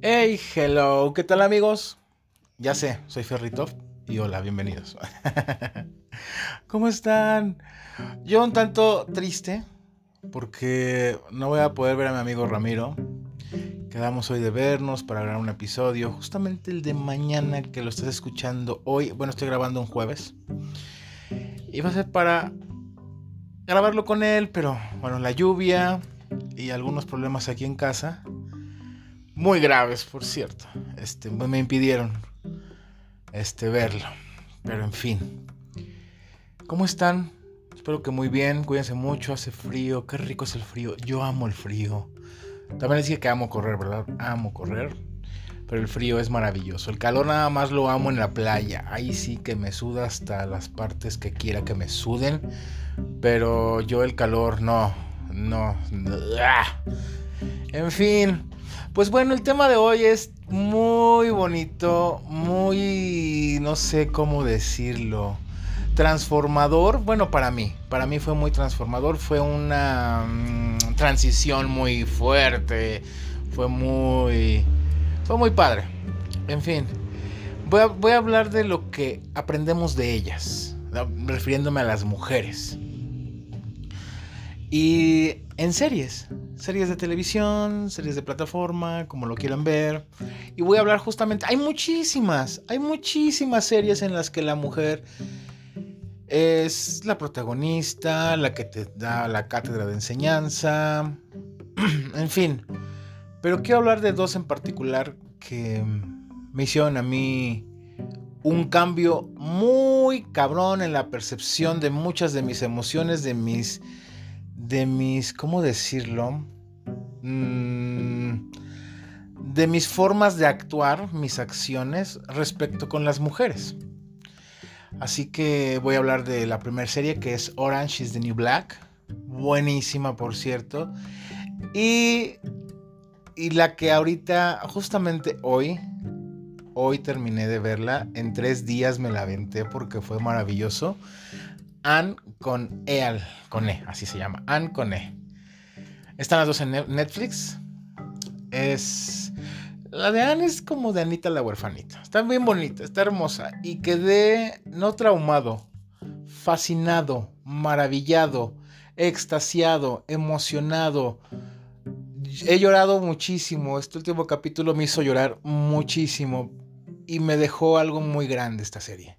Hey, hello, ¿qué tal amigos? Ya sé, soy Ferritov y hola, bienvenidos. ¿Cómo están? Yo un tanto triste porque no voy a poder ver a mi amigo Ramiro. Quedamos hoy de vernos para grabar un episodio, justamente el de mañana que lo estás escuchando hoy. Bueno, estoy grabando un jueves. Y va a ser para grabarlo con él, pero bueno, la lluvia y algunos problemas aquí en casa muy graves, por cierto. Este, me impidieron este, verlo. Pero en fin. ¿Cómo están? Espero que muy bien. Cuídense mucho. Hace frío. Qué rico es el frío. Yo amo el frío. También les dije que amo correr, ¿verdad? Amo correr. Pero el frío es maravilloso. El calor nada más lo amo en la playa. Ahí sí que me suda hasta las partes que quiera que me suden. Pero yo el calor no. No. En fin. Pues bueno, el tema de hoy es muy bonito, muy, no sé cómo decirlo, transformador. Bueno, para mí, para mí fue muy transformador, fue una mm, transición muy fuerte, fue muy, fue muy padre. En fin, voy a, voy a hablar de lo que aprendemos de ellas, refiriéndome a las mujeres. Y en series, series de televisión, series de plataforma, como lo quieran ver. Y voy a hablar justamente, hay muchísimas, hay muchísimas series en las que la mujer es la protagonista, la que te da la cátedra de enseñanza, en fin. Pero quiero hablar de dos en particular que me hicieron a mí un cambio muy cabrón en la percepción de muchas de mis emociones, de mis de mis, ¿cómo decirlo? Mm, de mis formas de actuar, mis acciones respecto con las mujeres. Así que voy a hablar de la primera serie que es Orange is the New Black. Buenísima, por cierto. Y, y la que ahorita, justamente hoy, hoy terminé de verla. En tres días me la aventé porque fue maravilloso. Anne con E, con E, así se llama, Anne con E. Están las dos en Netflix. Es. La de Anne es como de Anita la huerfanita. Está bien bonita, está hermosa. Y quedé no traumado, fascinado, maravillado, extasiado, emocionado. He llorado muchísimo. Este último capítulo me hizo llorar muchísimo. Y me dejó algo muy grande esta serie.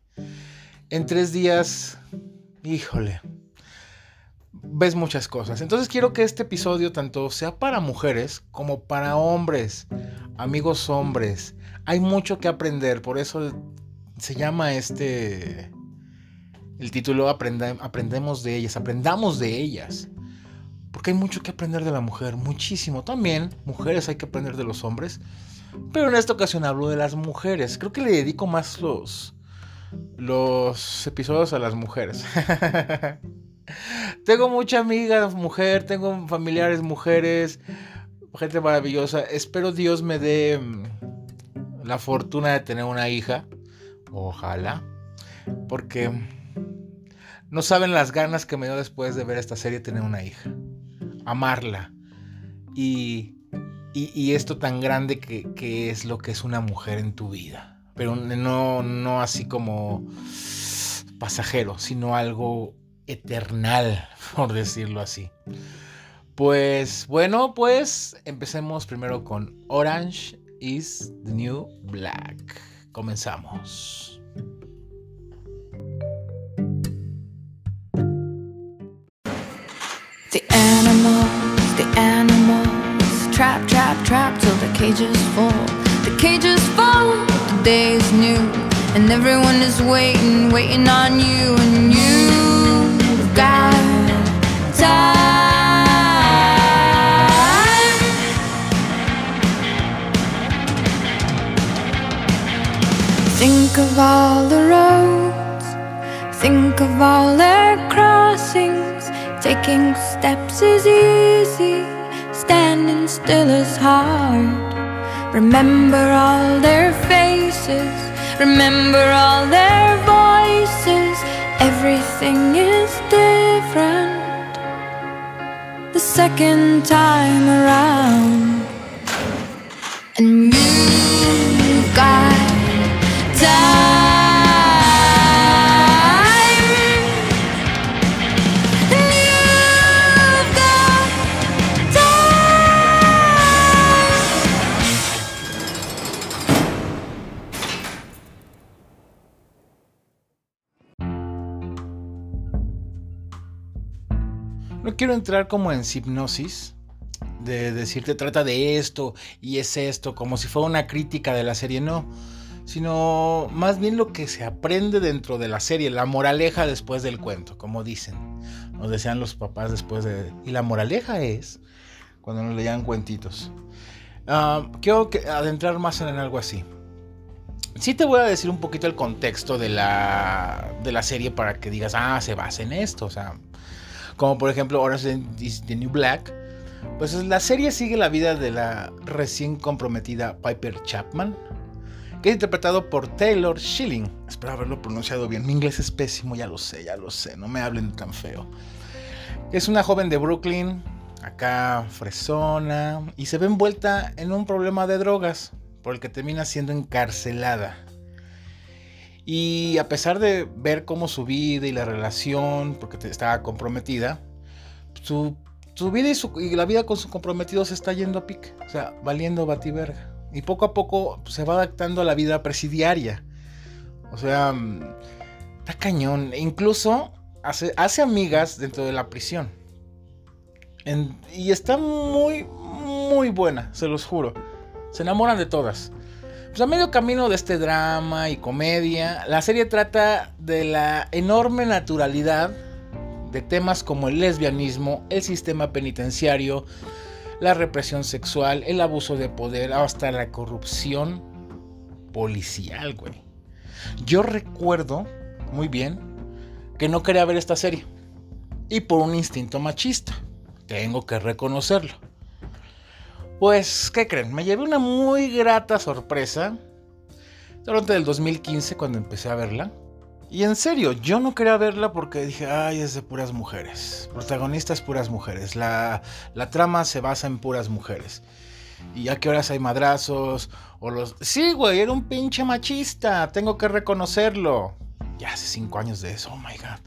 En tres días híjole, ves muchas cosas. Entonces quiero que este episodio tanto sea para mujeres como para hombres, amigos hombres. Hay mucho que aprender, por eso se llama este... El título Aprendemos de ellas, aprendamos de ellas. Porque hay mucho que aprender de la mujer, muchísimo. También, mujeres hay que aprender de los hombres. Pero en esta ocasión hablo de las mujeres. Creo que le dedico más los, los episodios a las mujeres. tengo mucha amiga mujer, tengo familiares mujeres, gente maravillosa. Espero Dios me dé mm, la fortuna de tener una hija. Ojalá. Porque no saben las ganas que me dio después de ver esta serie tener una hija. Amarla. Y, y, esto tan grande que, que es lo que es una mujer en tu vida pero no, no así como pasajero, sino algo eternal, por decirlo así. Pues bueno, pues empecemos primero con Orange is the New Black. Comenzamos. The animals, the animals, trap, trap, trap till the cages fall. The day is new And everyone is waiting, waiting on you And you've got time Think of all the roads Think of all their crossings. Taking steps is easy Standing still is hard. Remember all their faces, remember all their voices. Everything is different the second time around. And you No quiero entrar como en hipnosis, de decirte trata de esto y es esto, como si fuera una crítica de la serie, no, sino más bien lo que se aprende dentro de la serie, la moraleja después del cuento, como dicen, nos decían los papás después de... Y la moraleja es cuando nos leían cuentitos. Ah, quiero adentrar más en algo así. Sí te voy a decir un poquito el contexto de la, de la serie para que digas, ah, se basa en esto, o sea, como por ejemplo Orange is the New Black, pues la serie sigue la vida de la recién comprometida Piper Chapman, que es interpretado por Taylor Schilling. Espero haberlo pronunciado bien. Mi inglés es pésimo, ya lo sé, ya lo sé, no me hablen tan feo. Es una joven de Brooklyn, acá fresona, y se ve envuelta en un problema de drogas, por el que termina siendo encarcelada. Y a pesar de ver cómo su vida y la relación, porque estaba comprometida, su, vida y, la vida con su comprometido se está yendo a pique, o sea, valiendo bativerga. Y poco a poco se va adaptando a la vida presidiaria. O sea, mm, está cañón. E incluso hace, hace amigas dentro de la prisión. y está muy, muy buena, se los juro. Se enamoran de todas. Pues a medio camino de este drama y comedia, la serie trata de la enorme naturalidad de temas como el lesbianismo, el sistema penitenciario, la represión sexual, el abuso de poder, hasta la corrupción policial, güey. Yo recuerdo muy bien que no quería ver esta serie. Y por un instinto machista. Tengo que reconocerlo. Pues, ¿qué creen? Me llevé una muy grata sorpresa durante el 2015 cuando empecé a verla. Y en serio, yo no quería verla porque dije, ay, es de puras mujeres. Protagonistas puras mujeres. La, la trama se basa en puras mujeres. Y a qué horas hay madrazos. O los. Sí, güey, era un pinche machista. Tengo que reconocerlo. Ya hace cinco años de eso, oh my god.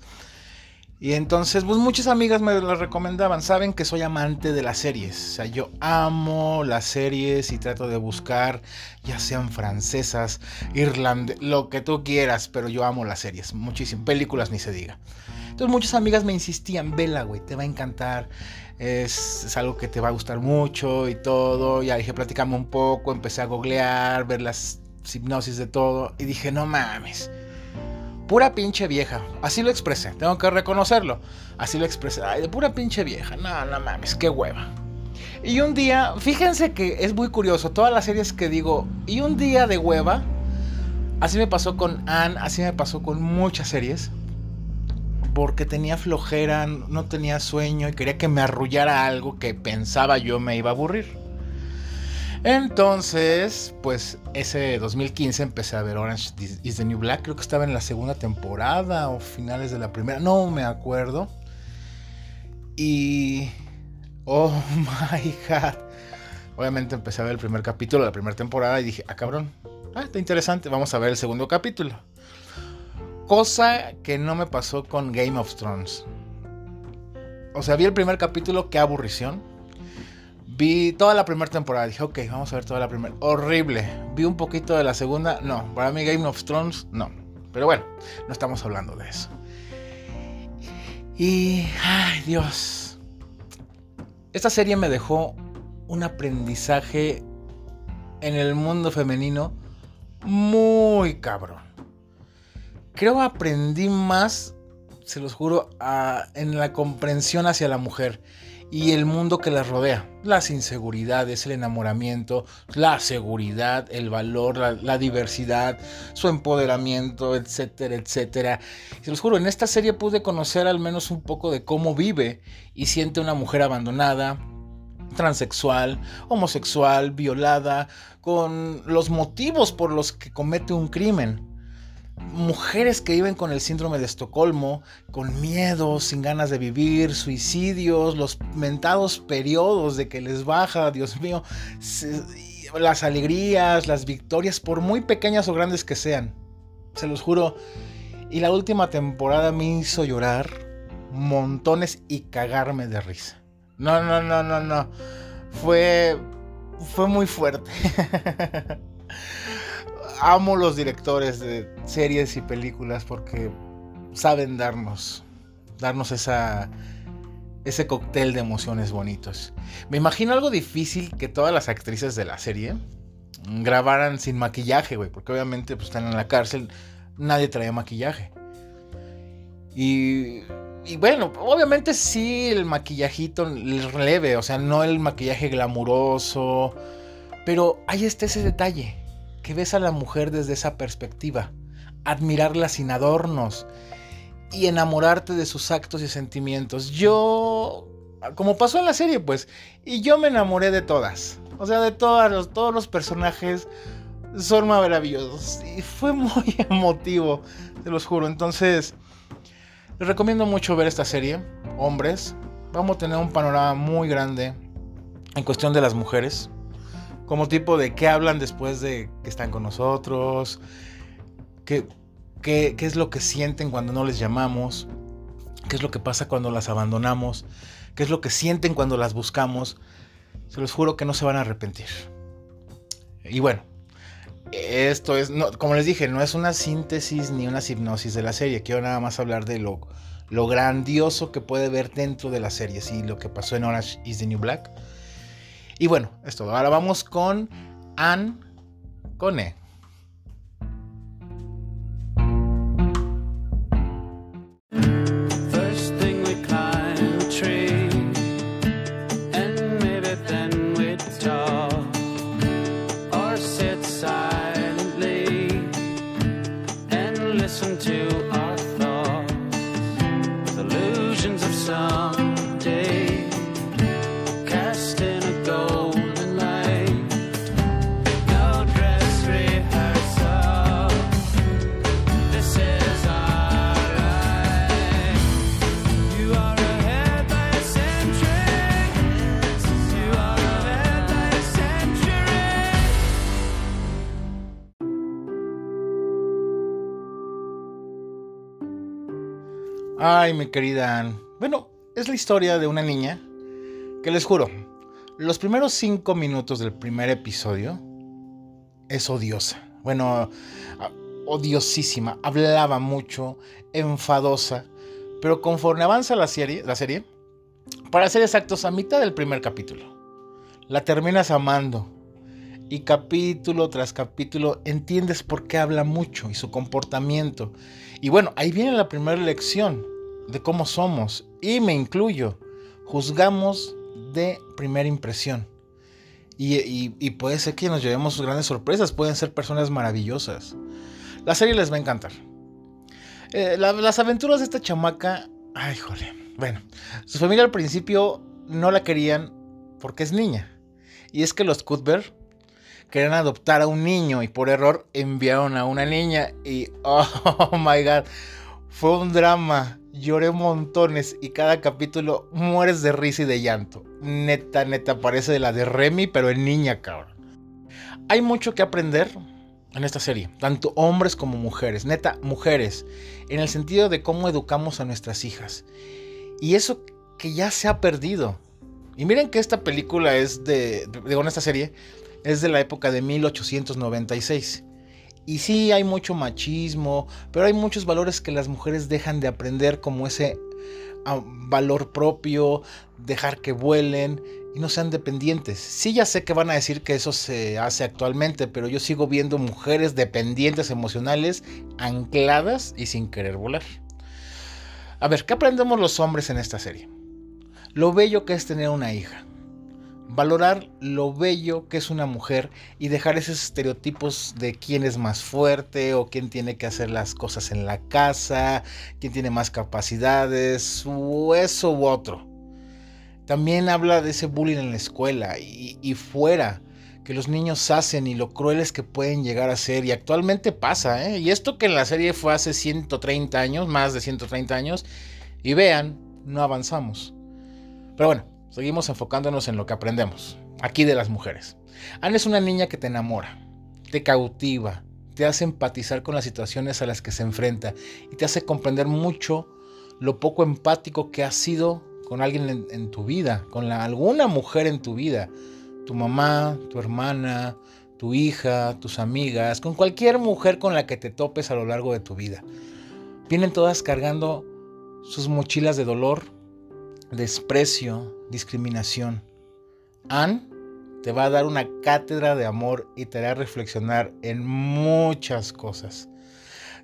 Y entonces, pues muchas amigas me las recomendaban. Saben que soy amante de las series. O sea, yo amo las series y trato de buscar, ya sean francesas, irlandesas, lo que tú quieras, pero yo amo las series. Muchísimo. Películas ni se diga. Entonces, muchas amigas me insistían, vela, güey, te va a encantar. Es, es, algo que te va a gustar mucho y todo. Ya dije, platicame un poco. Empecé a googlear, ver las hipnosis de todo. Y dije, no mames pura pinche vieja. Así lo expresé, tengo que reconocerlo. Así lo expresé. Ay, de pura pinche vieja. No, no mames, qué hueva. Y un día, fíjense que es muy curioso, todas las series que digo, y un día de hueva, así me pasó con Anne, así me pasó con muchas series, porque tenía flojera, no tenía sueño y quería que me arrullara algo que pensaba yo me iba a aburrir. Entonces, pues ese 2015 empecé a ver Orange is the New Black. Creo que estaba en la segunda temporada o finales de la primera. No me acuerdo. Y... Oh my god. Obviamente empecé a ver el primer capítulo de la primera temporada y dije, ah cabrón, ah, está interesante, vamos a ver el segundo capítulo. Cosa que no me pasó con Game of Thrones. O sea, vi el primer capítulo, qué aburrición. Vi toda la primera temporada, dije, ok, vamos a ver toda la primera. Horrible. Vi un poquito de la segunda, no. Para mí Game of Thrones, no. Pero bueno, no estamos hablando de eso. Y, ay Dios. Esta serie me dejó un aprendizaje en el mundo femenino muy cabrón. Creo aprendí más, se los juro, en la comprensión hacia la mujer y el mundo que las rodea. Las inseguridades, el enamoramiento, la seguridad, el valor, la, diversidad, su empoderamiento, etcétera, etcétera. Se los juro, en esta serie pude conocer al menos un poco de cómo vive y siente una mujer abandonada, transexual, homosexual, violada, con los motivos por los que comete un crimen mujeres que viven con el síndrome de Estocolmo, con miedo, sin ganas de vivir, suicidios, los mentados periodos de que les baja, Dios mío, las alegrías, las victorias, por muy pequeñas o grandes que sean. Se los juro. Y la última temporada me hizo llorar montones y cagarme de risa. No, no, no, no, no. Fue. Fue muy fuerte. Amo los directores de series y películas porque saben darnos. Darnos esa. Ese cóctel de emociones bonitos. Me imagino algo difícil que todas las actrices de la serie grabaran sin maquillaje, güey. Porque obviamente pues, están en la cárcel. Nadie traía maquillaje. Y y bueno, obviamente sí el maquillajito leve, o sea, no el maquillaje glamuroso, pero ahí está ese detalle, que ves a la mujer desde esa perspectiva, admirarla sin adornos y enamorarte de sus actos y sentimientos. Yo, como pasó en la serie, pues, y yo me enamoré de todas, o sea, de todos todos los personajes son maravillosos y fue muy emotivo, te los juro, entonces... Les recomiendo mucho ver esta serie, hombres. Vamos a tener un panorama muy grande en cuestión de las mujeres. Como tipo de qué hablan después de que están con nosotros, qué, qué, qué es lo que sienten cuando no les llamamos, qué es lo que pasa cuando las abandonamos, qué es lo que sienten cuando las buscamos. Se los juro que no se van a arrepentir. Y bueno, esto es, como les dije, no es una síntesis ni una hipnosis de la serie. Quiero nada más hablar de lo, lo grandioso que puede ver dentro de la serie, sí, lo que pasó en Orange is the New Black. Y bueno, es todo. Ahora vamos con Anne Cone. Ay, mi querida Anne. Bueno, es la historia de una niña que les juro, los primeros cinco minutos del primer episodio es odiosa. Bueno, odiosísima. Hablaba mucho, enfadosa. Pero conforme avanza la serie, la serie, para ser exactos, a mitad del primer capítulo, la terminas amando. Y capítulo tras capítulo entiendes por qué habla mucho y su comportamiento. Y bueno, ahí viene la primera lección de cómo somos, y me incluyo, juzgamos de primera impresión. Y, puede ser que nos llevemos grandes sorpresas, pueden ser personas maravillosas. La serie les va a encantar. Eh, las aventuras de esta chamaca, ay, jole. Bueno, su familia al principio no la querían porque es niña. Y es que los Cuthbert querían adoptar a un niño y por error enviaron a una niña. Y, oh my god, fue un drama lloré montones y cada capítulo mueres de risa y de llanto. Neta, neta, parece de la de Remy, pero en niña, cabrón. Hay mucho que aprender en esta serie, tanto hombres como mujeres, neta, mujeres, en el sentido de cómo educamos a nuestras hijas. Y eso que ya se ha perdido. Y miren que esta película es de, digo, esta serie, es de la época de 1896. Y sí hay mucho machismo, pero hay muchos valores que las mujeres dejan de aprender, como ese ah, valor propio, dejar que vuelen y no sean dependientes. Sí ya sé que van a decir que eso se hace actualmente, pero yo sigo viendo mujeres dependientes emocionales, ancladas y sin querer volar. A ver, ¿qué aprendemos los hombres en esta serie? Lo bello que es tener una hija valorar lo bello que es una mujer y dejar esos estereotipos de quién es más fuerte o quién tiene que hacer las cosas en la casa, quién tiene más capacidades, o eso u otro. También habla de ese bullying en la escuela y, fuera que los niños hacen y lo crueles que pueden llegar a ser y actualmente pasa, ¿eh? Y esto que en la serie fue hace 130 años, más de 130 años, y vean, no avanzamos. Pero bueno, Seguimos enfocándonos en lo que aprendemos. aquí de las mujeres. Anne es una niña que te enamora, te cautiva, te hace empatizar con las situaciones a las que se enfrenta y te hace comprender mucho lo poco empático que has sido con alguien en, tu vida, con alguna mujer en tu vida, tu mamá, tu hermana, tu hija, tus amigas, con cualquier mujer con la que te topes a lo largo de tu vida. Vienen todas cargando sus mochilas de dolor, desprecio, discriminación. Anne te va a dar una cátedra de amor y te hará reflexionar en muchas cosas.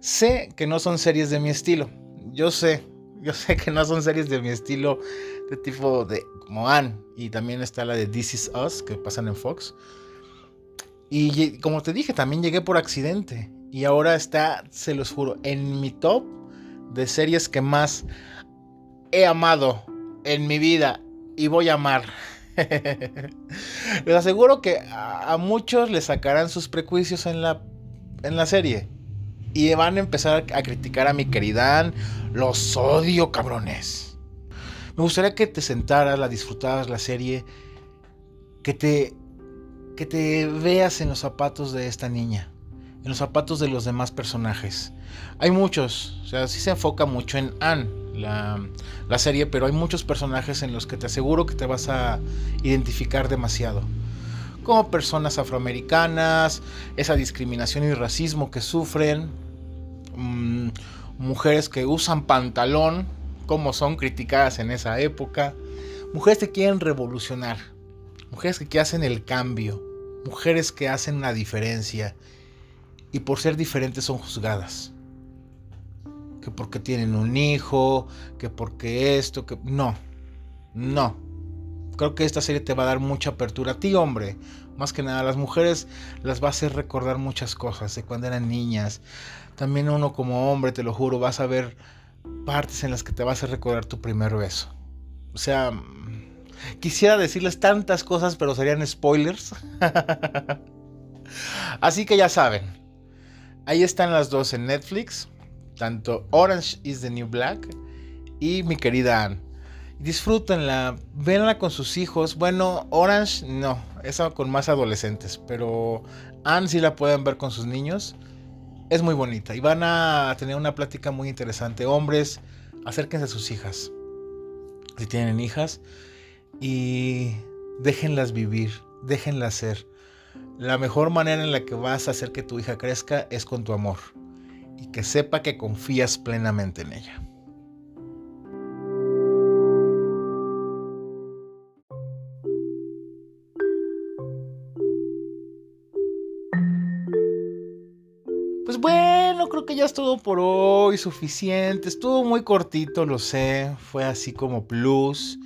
Sé que no son series de mi estilo. Yo sé, yo sé que no son series de mi estilo de tipo de como Anne y también está la de This Is Us que pasan en Fox. Y como te dije, también llegué por accidente y ahora está, se los juro, en mi top de series que más he amado en mi vida y voy a amar. Les aseguro que a, muchos les sacarán sus prejuicios en la, en la serie. Y van a empezar a criticar a mi querida Los odio, cabrones. Me gustaría que te sentaras, la disfrutaras la serie. Que te, que te veas en los zapatos de esta niña. En los zapatos de los demás personajes. Hay muchos. O sea, sí se enfoca mucho en Anne la, serie, pero hay muchos personajes en los que te aseguro que te vas a identificar demasiado. Como personas afroamericanas, esa discriminación y racismo que sufren, mm, mujeres que usan pantalón, como son criticadas en esa época, mujeres que quieren revolucionar, mujeres que hacen el cambio, mujeres que hacen una diferencia y por ser diferentes son juzgadas que porque tienen un hijo, que porque esto, que... No, no. Creo que esta serie te va a dar mucha apertura a ti, hombre. Más que nada, a las mujeres las va a hacer recordar muchas cosas de cuando eran niñas. También uno como hombre, te lo juro, vas a ver partes en las que te vas a recordar tu primer beso. O sea, quisiera decirles tantas cosas, pero serían spoilers. Así que ya saben. Ahí están las dos en Netflix tanto Orange is the New Black y mi querida Anne. Disfrútenla, véanla con sus hijos. Bueno, Orange no, esa con más adolescentes, pero Anne sí la pueden ver con sus niños. Es muy bonita y van a tener una plática muy interesante. Hombres, acérquense a sus hijas, si tienen hijas, y déjenlas vivir, déjenlas ser. La mejor manera en la que vas a hacer que tu hija crezca es con tu amor y que sepa que confías plenamente en ella. Pues bueno, creo que ya es todo por hoy, suficiente. Estuvo muy cortito, lo sé. Fue así como plus.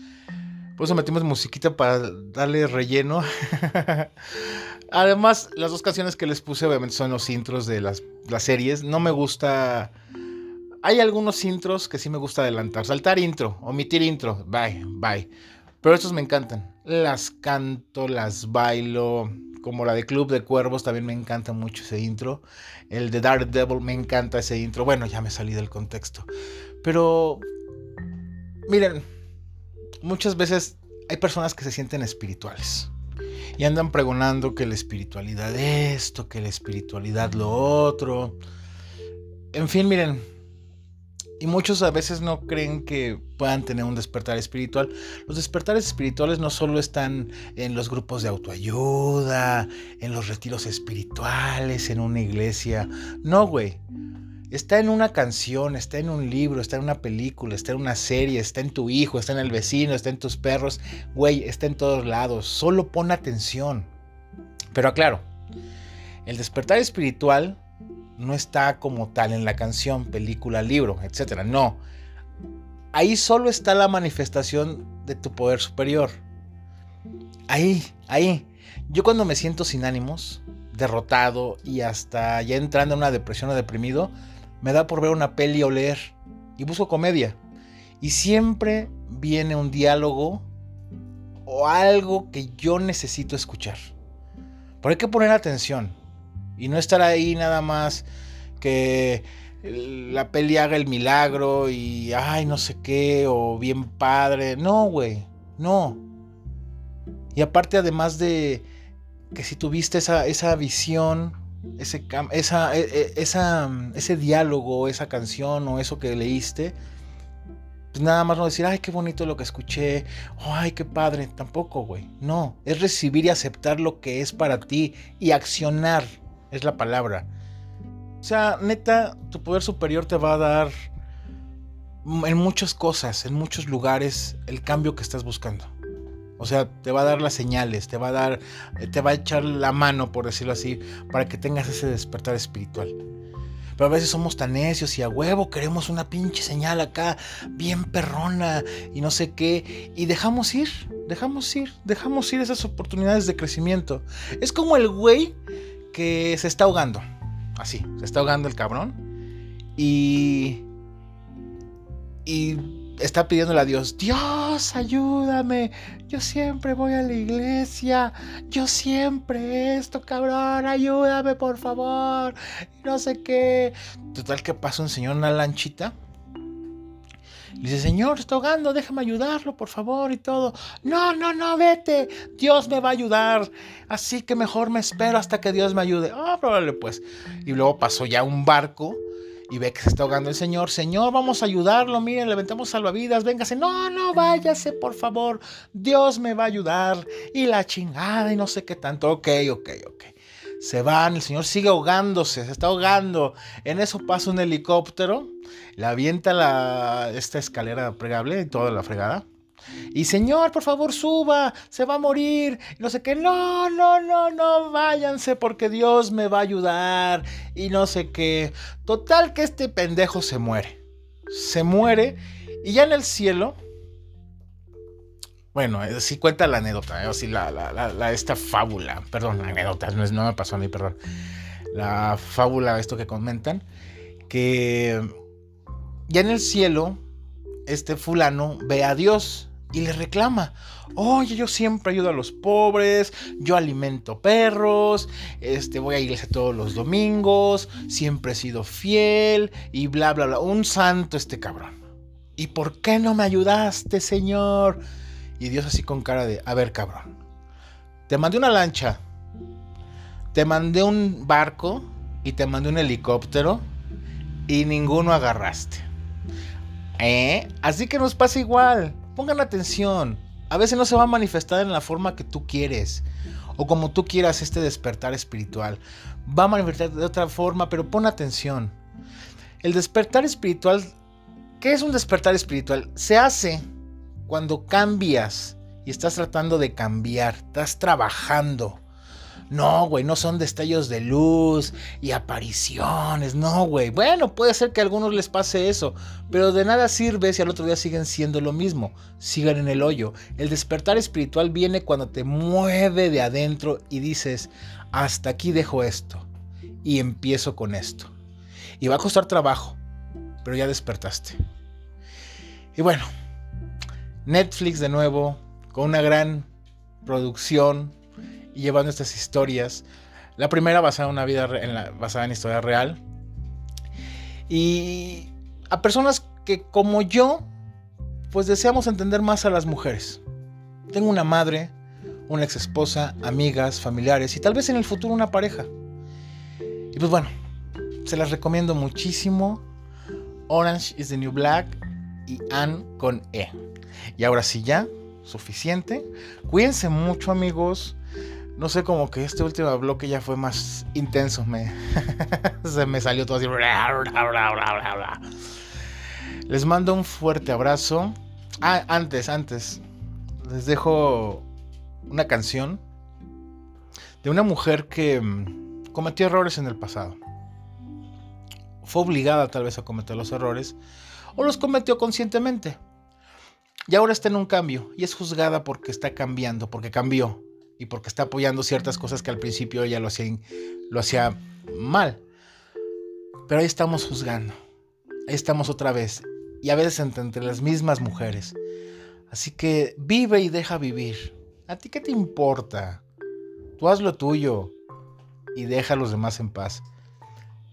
Por eso metimos musiquita para darle relleno. Además, las dos canciones que les puse obviamente son los intros de las, series. No me gusta... Hay algunos intros que sí me gusta adelantar. Saltar intro, omitir intro, bye, bye. Pero estos me encantan. Las canto, las bailo. Como la de Club de Cuervos, también me encanta mucho ese intro. El de Dark Devil, me encanta ese intro. Bueno, ya me salí del contexto. Pero, miren, muchas veces hay personas que se sienten espirituales y andan pregonando que la espiritualidad esto, que la espiritualidad lo otro. En fin, miren, y muchos a veces no creen que puedan tener un despertar espiritual. Los despertares espirituales no solo están en los grupos de autoayuda, en los retiros espirituales, en una iglesia. No, güey. Está en una canción, está en un libro, está en una película, está en una serie, está en tu hijo, está en el vecino, está en tus perros. Güey, está en todos lados. Solo pon atención. Pero aclaro, el despertar espiritual no está como tal en la canción, película, libro, etc. No. Ahí solo está la manifestación de tu poder superior. Ahí, ahí. Yo cuando me siento sin ánimos, derrotado y hasta ya entrando en una depresión o deprimido, me da por ver una peli o leer y busco comedia. Y siempre viene un diálogo o algo que yo necesito escuchar. Pero hay que poner atención y no estar ahí nada más que la peli haga el milagro y ay no sé qué o bien padre. No, güey, no. Y aparte, además de que si tuviste esa, esa visión, ese, esa, e, e, esa, ese diálogo, esa canción o eso que leíste, pues nada más no decir, ay, qué bonito lo que escuché, ay, qué padre, tampoco, güey. No, es recibir y aceptar lo que es para ti y accionar, es la palabra. O sea, neta, tu poder superior te va a dar en muchas cosas, en muchos lugares, el cambio que estás buscando. O sea, te va a dar las señales, te va a dar, eh, te va a echar la mano, por decirlo así, para que tengas ese despertar espiritual. Pero a veces somos tan necios y a huevo queremos una pinche señal acá, bien perrona y no sé qué. Y dejamos ir, dejamos ir, dejamos ir esas oportunidades de crecimiento. Es como el güey que se está ahogando. Así, se está ahogando el cabrón. Y y está pidiéndole a Dios, Dios, ayúdame, yo siempre voy a la iglesia, yo siempre esto, cabrón, ayúdame, por favor, no sé qué. Total que pasa un señor en una lanchita. Dice, Señor, está ahogando, déjame ayudarlo, por favor, y todo. No, no, no, vete. Dios me va a ayudar. Así que mejor me espero hasta que Dios me ayude. Ah, probable pues. Y luego pasó ya un barco y ve que se está ahogando el señor. Señor, vamos a ayudarlo. Miren, levantemos salvavidas. Véngase. No, no, váyase, por favor. Dios me va a ayudar. Y la chingada y no sé qué tanto. Ok, ok, ok. Se van, el señor sigue ahogándose, se está ahogando. En eso pasa un helicóptero, le avienta la, esta escalera pregable y toda la fregada. Y señor, por favor, suba, se va a morir. No sé qué, no, no, no, no, váyanse porque Dios me va a ayudar. Y no sé qué. Total que este pendejo se muere. Se muere y ya en el cielo... Bueno, sí cuenta la anécdota, ¿eh? la, la, esta fábula, perdón, la anécdota, no, no me pasó a mí, perdón. La fábula, esto que comentan, que ya en el cielo, este fulano ve a Dios y le reclama. Oye, yo siempre ayudo a los pobres, yo alimento perros, este, voy a iglesia todos los domingos, siempre he sido fiel y bla, bla, bla. Un santo este cabrón. ¿Y por qué no me ayudaste, Señor? Y Dios así con cara de, a ver, cabrón, te mandé una lancha, te mandé un barco y te mandé un helicóptero y ninguno agarraste. ¿Eh? Así que nos pasa igual. Pongan atención. A veces no se va a manifestar en la forma que tú quieres o como tú quieras este despertar espiritual. Va a manifestar de otra forma, pero pon atención. El despertar espiritual, ¿qué es un despertar espiritual? Se hace cuando cambias y estás tratando de cambiar, estás trabajando no, güey, no son destellos de luz y apariciones, no, güey. Bueno, puede ser que a algunos les pase eso, pero de nada sirve si al otro día siguen siendo lo mismo, sigan en el hoyo. El despertar espiritual viene cuando te mueve de adentro y dices, hasta aquí dejo esto y empiezo con esto. Y va a costar trabajo, pero ya despertaste. Y bueno, Netflix de nuevo, con una gran producción, llevando estas historias. La primera basada en una vida en la, basada en historia real. Y a personas que como yo, pues deseamos entender más a las mujeres. Tengo una madre, una ex esposa, amigas, familiares y tal vez en el futuro una pareja. Y pues bueno, se las recomiendo muchísimo. Orange is the New Black y Anne con E. Y ahora sí ya, suficiente. Cuídense mucho amigos no sé, como que este último bloque ya fue más intenso. Me, se me salió todo así. Les mando un fuerte abrazo. Ah, antes, antes. Les dejo una canción de una mujer que mm, cometió errores en el pasado. Fue obligada tal vez a cometer los errores o los cometió conscientemente. Y ahora está en un cambio y es juzgada porque está cambiando, porque cambió y porque está apoyando ciertas cosas que al principio ella lo hacía, mal. Pero ahí estamos juzgando. Ahí estamos otra vez. Y a veces entre, las mismas mujeres. Así que vive y deja vivir. ¿A ti qué te importa? Tú haz lo tuyo y deja a los demás en paz.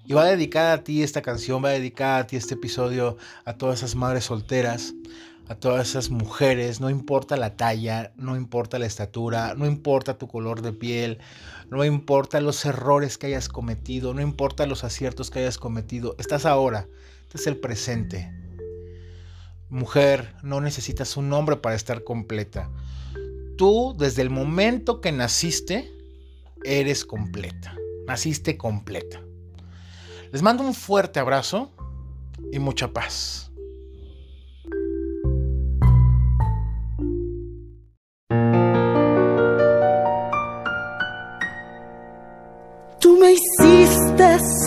Y va dedicada a ti esta canción, va dedicada a ti este episodio, a todas esas madres solteras, a todas esas mujeres, no importa la talla, no importa la estatura, no importa tu color de piel, no importa los errores que hayas cometido, no importa los aciertos que hayas cometido, estás ahora, este es el presente. Mujer, no necesitas un nombre para estar completa. Tú, desde el momento que naciste, eres completa. Naciste completa. Les mando un fuerte abrazo y mucha paz.